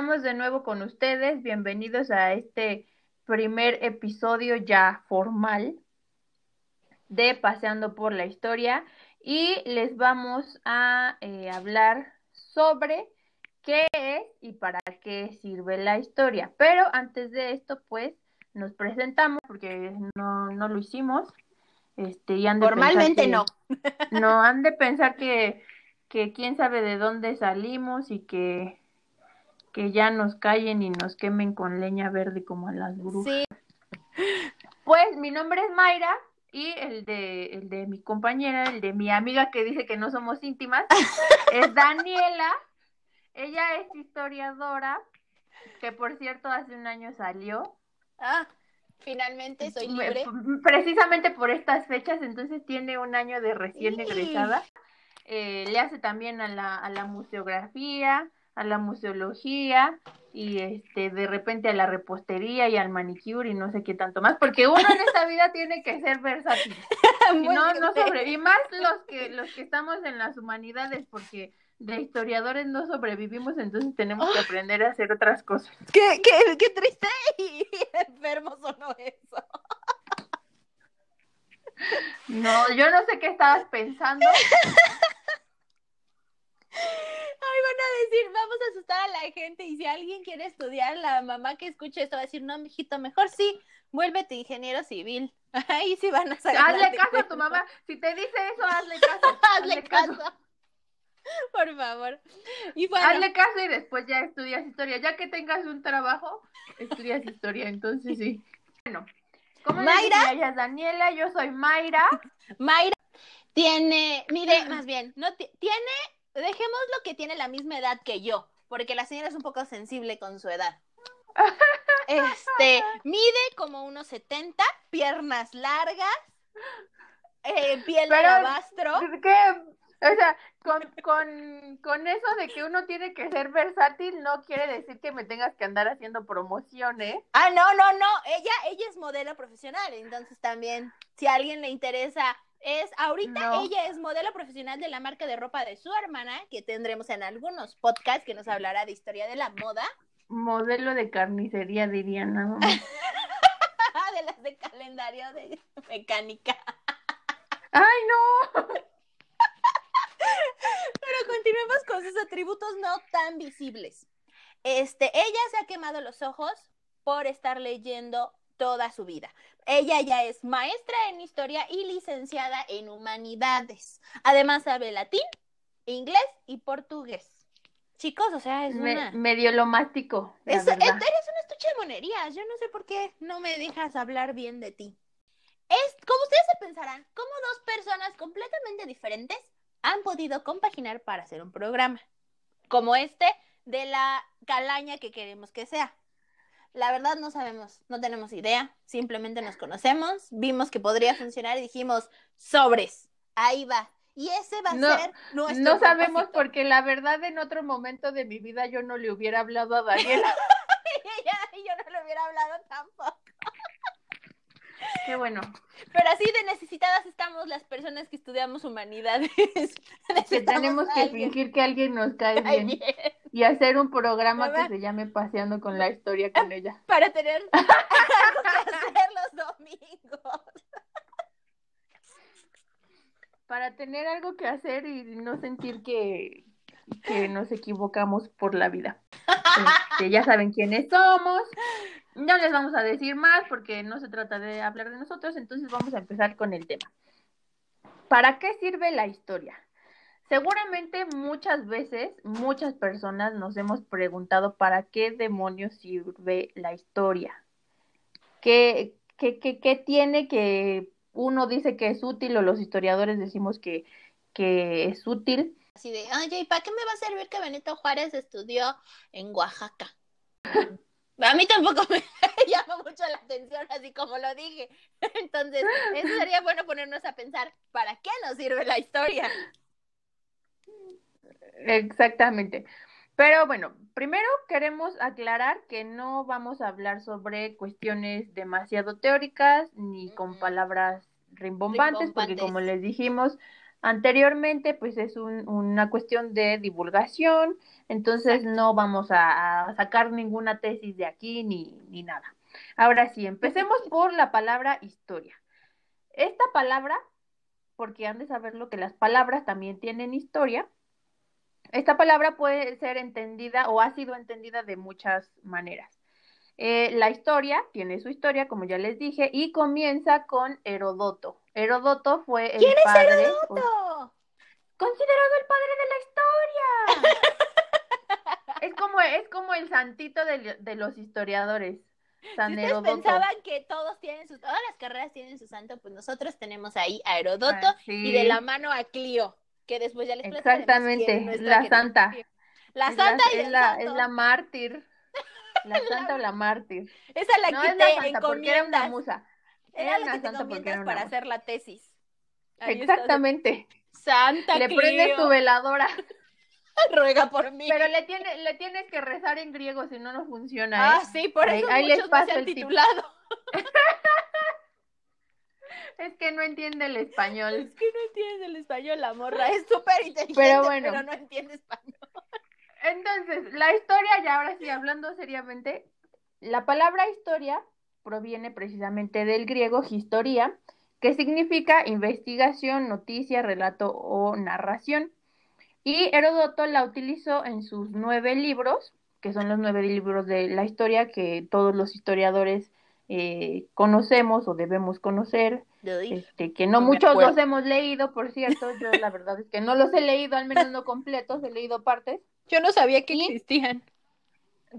Estamos de nuevo con ustedes. Bienvenidos a este primer episodio ya formal de Paseando por la Historia y les vamos a eh, hablar sobre qué es y para qué sirve la historia. Pero antes de esto, pues nos presentamos porque no, no lo hicimos. Este, y han de Formalmente no. No, han de pensar que, que quién sabe de dónde salimos y que, que ya nos callen y nos quemen con leña verde como a las brujas. Sí, Pues mi nombre es Mayra y el de, el de mi compañera, el de mi amiga que dice que no somos íntimas, es Daniela. Ella es historiadora, que por cierto hace un año salió. ah, finalmente soy libre. Precisamente por estas fechas, entonces tiene un año de recién Sí. egresada. Eh, le hace también a la, a la museografía, a la museología y este de repente a la repostería y al manicure y no sé qué tanto más, porque uno en esta vida tiene que ser versátil. Si no, no sobre, y más los que, los que estamos en las humanidades, porque de historiadores no sobrevivimos, entonces tenemos que aprender a hacer otras cosas. ¿Qué, qué, qué triste y enfermo sonó eso. No, yo no sé qué estabas pensando. A decir, vamos a asustar a la gente y si alguien quiere estudiar, la mamá que escuche esto va a decir, no, mijito, mejor sí, vuélvete ingeniero civil. Ahí sí van a sacar. Hazle caso a tu mamá. Si te dice eso, hazle caso. Hazle caso. Por favor. Y bueno, Hazle caso y después ya estudias historia. Ya que tengas un trabajo, estudias historia. Entonces sí. Bueno, ¿cómo Mayra. Ella es Daniela, yo soy Mayra. Mayra tiene, mire, más bien, no ti- tiene, dejémoslo que tiene la misma edad que yo, porque la señora es un poco sensible con su edad. Este, mide como unos 70, piernas largas, eh, piel de Pero- alabastro. ¿Qué? O sea, con, con, con eso de que uno tiene que ser versátil, no quiere decir que me tengas que andar haciendo promociones. Ah, no, no, no, ella, ella es modelo profesional, entonces también, si a alguien le interesa, es, ahorita No. ella es modelo profesional de la marca de ropa de su hermana, que tendremos en algunos podcasts que nos hablará de historia de la moda. Modelo de carnicería, dirían. ¿no? de las de calendario de mecánica. ¡Ay, no! Pero continuemos con sus atributos no tan visibles. Este, ella se ha quemado los ojos por estar leyendo toda su vida. Ella ya es maestra en historia y licenciada en humanidades. Además sabe latín, inglés y portugués. Chicos, o sea, es Me- una... medio lo mástico, la Es, eres un estuche de monerías. Yo no sé por qué no me dejas hablar bien de ti. Es, como ustedes se pensarán, como dos personas completamente diferentes han podido compaginar para hacer un programa. Como este de la calaña que queremos que sea. La verdad no sabemos, no tenemos idea. Simplemente nos conocemos, vimos que podría funcionar y dijimos, sobres, ahí va. Y ese va a No, ser nuestro No sabemos propósito. porque la verdad en otro momento de mi vida yo no le hubiera hablado a Daniela. y yo no le hubiera hablado tampoco. Qué bueno. Pero así de necesitadas estamos las personas que estudiamos humanidades. Que tenemos que fingir que alguien nos cae bien y hacer un programa que se llame Paseando con la Historia con ella. para tener algo que hacer los domingos. Para tener algo que hacer y no sentir que, que nos equivocamos por la vida. Este, ya saben quiénes somos. No les vamos a decir más porque no se trata de hablar de nosotros, entonces vamos a empezar con el tema. ¿Para qué sirve la historia? Seguramente muchas veces, muchas personas nos hemos preguntado para qué demonios sirve la historia. ¿Qué, qué, qué, qué tiene que uno dice que es útil o los historiadores decimos que, que es útil? Así de, oye, ¿y para qué me va a servir que Benito Juárez estudió en Oaxaca? A mí tampoco me llama mucho la atención, así como lo dije. Entonces, eso sería bueno ponernos a pensar, ¿para qué nos sirve la historia? Exactamente. Pero bueno, primero queremos aclarar que no vamos a hablar sobre cuestiones demasiado teóricas ni con palabras rimbombantes, porque como les dijimos, Anteriormente, pues es una cuestión de divulgación, entonces no vamos a, sacar ninguna tesis de aquí ni, ni nada. Ahora sí, empecemos por la palabra historia. Esta palabra, porque han de saber lo que las palabras también tienen historia, esta palabra puede ser entendida o ha sido entendida de muchas maneras. Eh, la historia tiene su historia, como ya les dije, y comienza con Herodoto. Herodoto fue el ¿Quién padre. es Herodoto? considerado el padre de la historia. es como, es como el santito de, los historiadores. San si ustedes pensaban que todos tienen sus, todas las carreras tienen su santo, pues nosotros tenemos ahí a Herodoto ah, y de la mano a Clio que después ya les Exactamente, la santa. La santa y es la, es la mártir. La santa o la mártir. Esa la no que es te la santa porque era una musa. Era, la que te encomiendas para hacer la tesis. Exactamente. Santa Le prendes tu veladora. Ruega por mí. Pero le, tiene, le tienes que rezar en griego, si no, no funciona. Ah, ¿eh? sí, por eso ahí, muchos les paso el titulado. Es que no entiende el español. Es que no entiende el español, la morra. Es súper inteligente, pero, bueno. pero no entiende español. Entonces, la historia, ya ahora sí, hablando seriamente, la palabra historia proviene precisamente del griego historia, que significa investigación, noticia, relato o narración. Y Heródoto la utilizó en sus nueve libros, que son los nueve libros de la historia que todos los historiadores eh, conocemos o debemos conocer, este, que no, muchos los hemos leído, por cierto, yo la verdad es que no los he leído, al menos no completos, he leído partes. Yo no sabía que existían.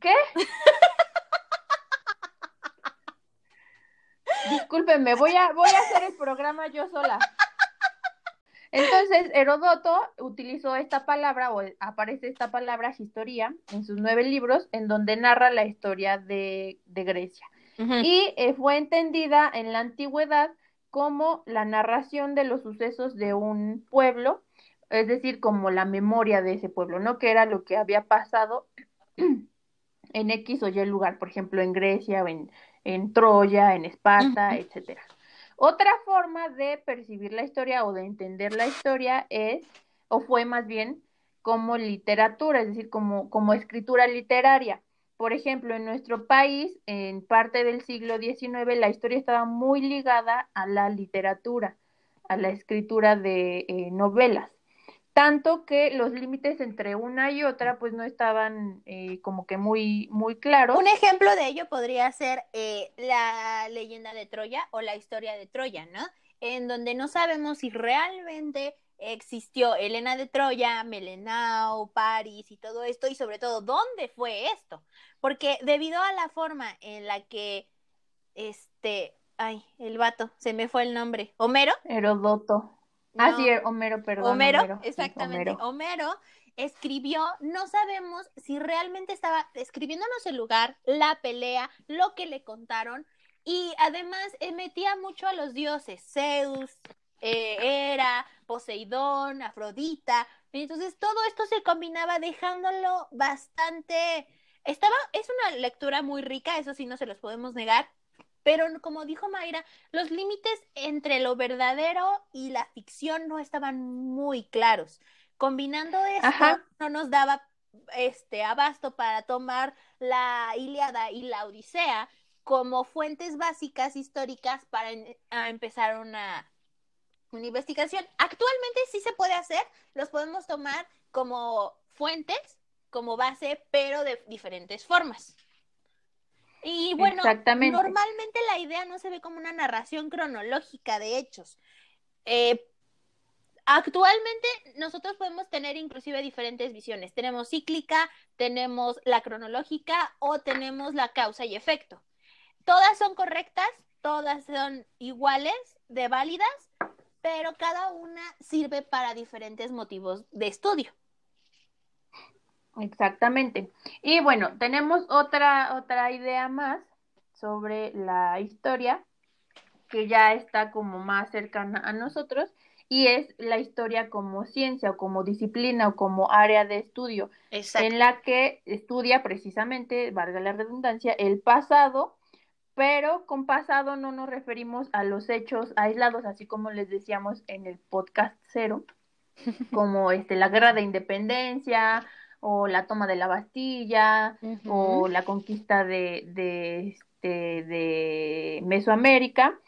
¿Qué? Discúlpenme, voy a, voy a hacer el programa yo sola. Entonces, Herodoto utilizó esta palabra, o aparece esta palabra, historia, en sus nueve libros, en donde narra la historia de, de Grecia y eh, fue entendida en la antigüedad como la narración de los sucesos de un pueblo, es decir, como la memoria de ese pueblo, ¿no? Que era lo que había pasado en X o Y lugar, por ejemplo, en Grecia, o en, en Troya, en Esparta, etcétera. Otra forma de percibir la historia o de entender la historia es, o fue más bien, como literatura, es decir, como, como escritura literaria. Por ejemplo, en nuestro país, en parte del siglo XIX, la historia estaba muy ligada a la literatura, a la escritura de eh, novelas. Tanto que los límites entre una y otra, pues no estaban eh, como que muy, muy claros. Un ejemplo de ello podría ser eh, la leyenda de Troya o la historia de Troya, ¿no? En donde no sabemos si realmente existió Elena de Troya, Melenao, París y todo esto, y sobre todo, ¿dónde fue esto? Porque debido a la forma en la que, este, ay, el vato, se me fue el nombre, Homero. Herodoto. ah, sí, Homero, perdón. Homero, exactamente, Homero. escribió, no sabemos si realmente estaba escribiéndonos el lugar, la pelea, lo que le contaron, y además eh, metía mucho a los dioses, Zeus, eh, era Poseidón, Afrodita. Entonces todo esto se combinaba dejándolo bastante... Estaba, es una lectura muy rica, eso sí no se los podemos negar, pero como dijo Mayra, los límites entre lo verdadero y la ficción no estaban muy claros. Combinando esto, no nos daba este abasto para tomar la Ilíada y la Odisea como fuentes básicas históricas para empezar una una investigación. Actualmente sí se puede hacer, los podemos tomar como fuentes, como base, pero de diferentes formas. Y bueno, normalmente la idea no se ve como una narración cronológica de hechos. Eh, actualmente nosotros podemos tener inclusive diferentes visiones. Tenemos cíclica, tenemos la cronológica o tenemos la causa y efecto. Todas son correctas, todas son iguales, de válidas, pero cada una sirve para diferentes motivos de estudio. Exactamente. Y bueno, tenemos otra, otra idea más sobre la historia que ya está como más cercana a nosotros y es la historia como ciencia o como disciplina o como área de estudio en la que estudia precisamente, valga la redundancia, el pasado pero con pasado no nos referimos a los hechos aislados, así como les decíamos en el podcast cero, como este, la guerra de independencia o la toma de la Bastilla o la conquista de, de, este, de Mesoamérica,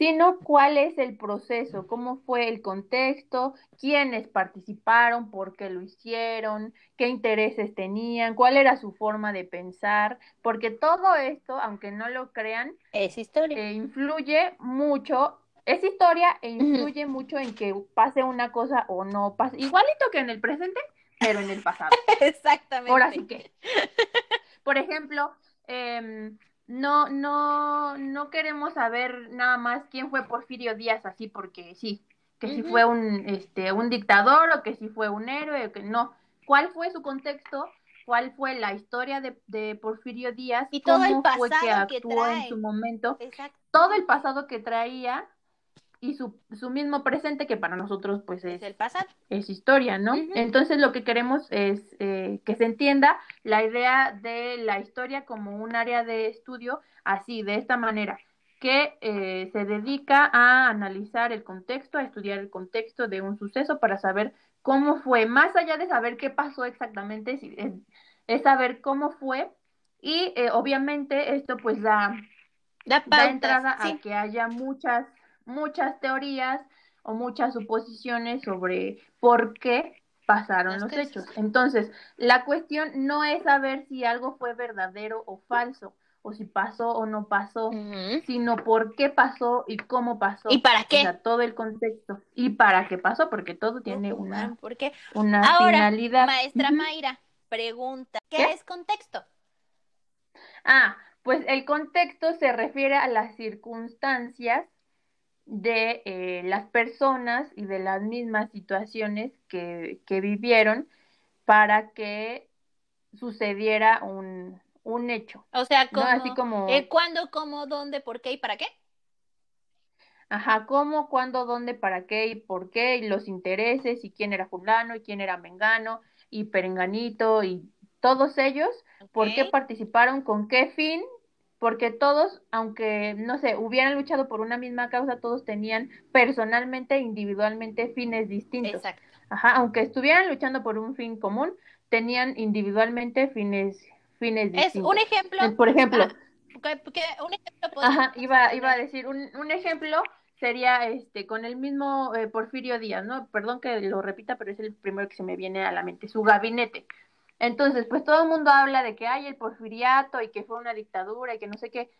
sino cuál es el proceso, cómo fue el contexto, quiénes participaron, por qué lo hicieron, qué intereses tenían, cuál era su forma de pensar, porque todo esto, aunque no lo crean, es historia. Eh, influye mucho, es historia e influye mucho en que pase una cosa o no pase, igualito que en el presente, pero en el pasado. Exactamente. Ahora sí que. Por ejemplo, eh, no, no, no queremos saber nada más quién fue Porfirio Díaz así porque sí, que si fue un, este, un dictador o que si fue un héroe o que no. ¿Cuál fue su contexto? ¿Cuál fue la historia de, de Porfirio Díaz? Y todo el pasado fue que actuó en su momento? Exacto. Todo el pasado que traía y su, su mismo presente que para nosotros pues es, es el pasado. Es historia, ¿no? Entonces lo que queremos es eh, que se entienda la idea de la historia como un área de estudio así, de esta manera, que eh, se dedica a analizar el contexto, a estudiar el contexto de un suceso para saber cómo fue, más allá de saber qué pasó exactamente, es, es saber cómo fue y eh, obviamente esto pues da, da, da entrada a que haya muchas muchas teorías o muchas suposiciones sobre por qué pasaron los, hechos. Entonces, la cuestión no es saber si algo fue verdadero o falso, o si pasó o no pasó, sino por qué pasó y cómo pasó. ¿Y para qué? O sea, todo el contexto. ¿Y para qué pasó? Porque todo tiene una, ¿Por qué? una Ahora, finalidad. Maestra Mayra, pregunta, ¿qué, ¿qué es contexto? Ah, pues el contexto se refiere a las circunstancias de eh, las personas y de las mismas situaciones que, que vivieron para que sucediera un, un hecho. O sea, como, ¿no? Así como... el cuándo, cómo, dónde, por qué y para qué. Ajá, cómo, cuándo, dónde, para qué y por qué, y los intereses, y quién era fulano, y quién era mengano, y perenganito, y todos ellos, okay. por qué participaron, con qué fin, porque todos, aunque, no sé, hubieran luchado por una misma causa, todos tenían personalmente, individualmente, fines distintos. Exacto. Ajá, aunque estuvieran luchando por un fin común, tenían individualmente fines, fines distintos. Es un ejemplo. Por ejemplo. Ah, ¿qué, un ejemplo Ajá, iba, iba a decir, un, un ejemplo sería este con el mismo eh, Porfirio Díaz, ¿no? Perdón que lo repita, pero es el primero que se me viene a la mente, su gabinete. Entonces, pues todo el mundo habla de que hay el porfiriato y que fue una dictadura y que no sé qué.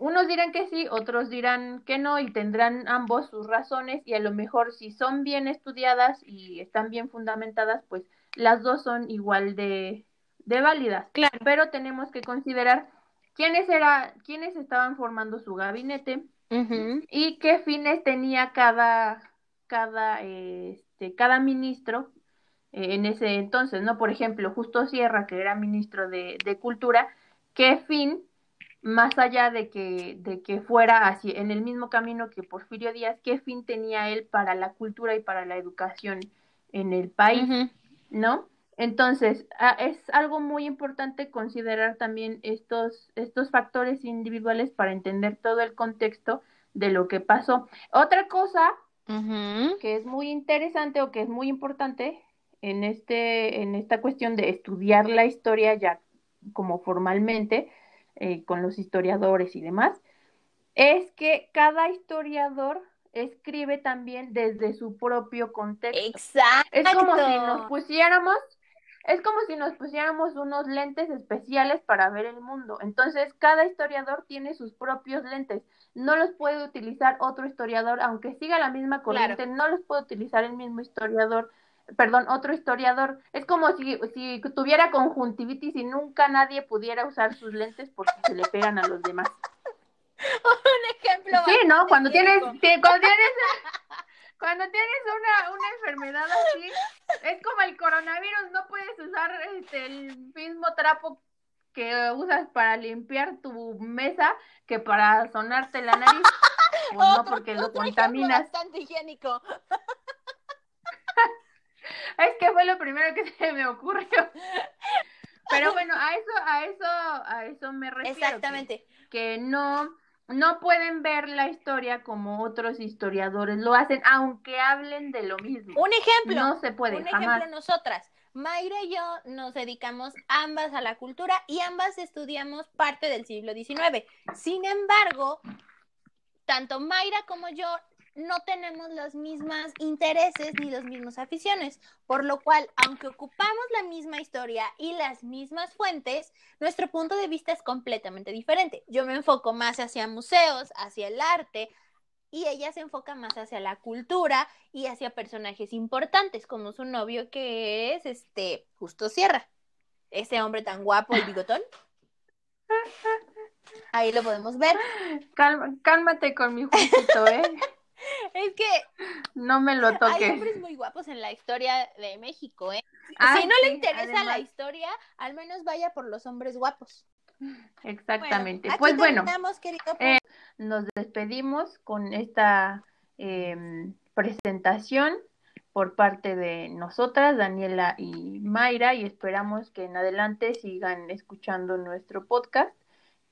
Unos dirán que sí, otros dirán que no y tendrán ambos sus razones y a lo mejor si son bien estudiadas y están bien fundamentadas, pues las dos son igual de, de válidas. Claro. Pero tenemos que considerar quiénes era, quiénes estaban formando su gabinete uh -huh. y qué fines tenía cada, cada, este, cada ministro en ese entonces, ¿no? Por ejemplo, Justo Sierra, que era ministro de, de Cultura, ¿qué fin, más allá de que, de que fuera así, en el mismo camino que Porfirio Díaz, qué fin tenía él para la cultura y para la educación en el país, uh -huh. ¿no? Entonces, es algo muy importante considerar también estos, estos factores individuales para entender todo el contexto de lo que pasó. Otra cosa uh -huh. que es muy interesante o que es muy importante en, este, en esta cuestión de estudiar la historia ya como formalmente, eh, con los historiadores y demás, es que cada historiador escribe también desde su propio contexto. Exacto. Es como si nos pusiéramos, es como si nos pusiéramos unos lentes especiales para ver el mundo. Entonces, cada historiador tiene sus propios lentes. No los puede utilizar otro historiador, aunque siga la misma corriente, claro. no los puede utilizar el mismo historiador perdón, otro historiador, es como si, si tuviera conjuntivitis y nunca nadie pudiera usar sus lentes porque se le pegan a los demás. Un ejemplo. Sí, ¿no? Cuando tienes, cuando tienes, cuando tienes una, una enfermedad así, es como el coronavirus, no puedes usar este, el mismo trapo que usas para limpiar tu mesa que para sonarte la nariz. Pues no, porque lo contaminas. bastante higiénico. Es que fue lo primero que se me ocurrió. Pero bueno, a eso, a eso, a eso me refiero. que- Exactamente. Que, no, no pueden ver la historia como otros historiadores lo hacen, aunque hablen de lo mismo. Un ejemplo. No se puede, un jamás. ejemplo nosotras. Mayra y yo nos dedicamos ambas a la cultura y ambas estudiamos parte del siglo XIX. Sin embargo, tanto Mayra como yo no tenemos los mismos intereses ni las mismas aficiones, por lo cual, aunque ocupamos la misma historia y las mismas fuentes, nuestro punto de vista es completamente diferente. Yo me enfoco más hacia museos, hacia el arte, y ella se enfoca más hacia la cultura y hacia personajes importantes, como su novio que es este Justo Sierra. Ese hombre tan guapo y bigotón. Ahí lo podemos ver. Calma- cálmate con mi juicio, ¿eh? Es que No me lo hay toques. hombres muy guapos en la historia de México, ¿eh? Ah, si no le interesa la historia, al menos vaya por los hombres guapos. Exactamente. Bueno, pues bueno, eh, nos despedimos con esta em, presentación por parte de nosotras, Daniela y Mayra, y esperamos que en adelante sigan escuchando nuestro podcast,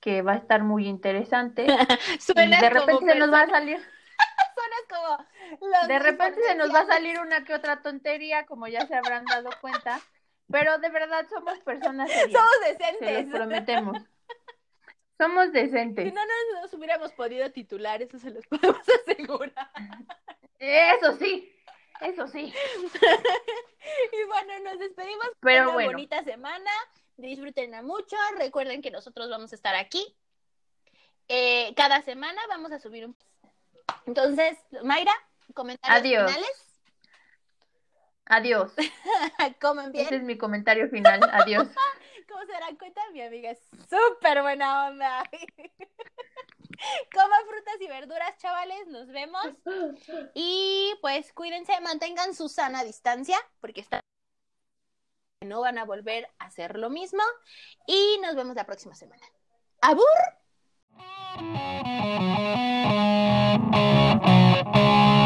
que va a estar muy interesante. Y Suenas de repente se nos va a salir, como los de repente se nos va a salir una que otra tontería, como ya se habrán dado cuenta, pero de verdad somos personas serias, Somos se los decentes. prometemos. Somos Si decentes. no nos, nos hubiéramos podido titular, eso se los podemos asegurar. Eso sí, eso sí. Y bueno, nos despedimos. Pero Una bueno. bonita semana. Disfrútenla mucho. Recuerden que nosotros vamos a estar aquí. Eh, cada semana vamos a subir un. Entonces, Mayra, comentarios Adiós. finales. Adiós. Comen bien. Ese es mi comentario final. Adiós. Como se darán cuenta, mi amiga es súper buena onda. Coman frutas y verduras, chavales. Nos vemos. Y pues cuídense, mantengan su sana distancia, porque está... no van a volver a hacer lo mismo. Y nos vemos la próxima semana. ¡Abur! Thank you.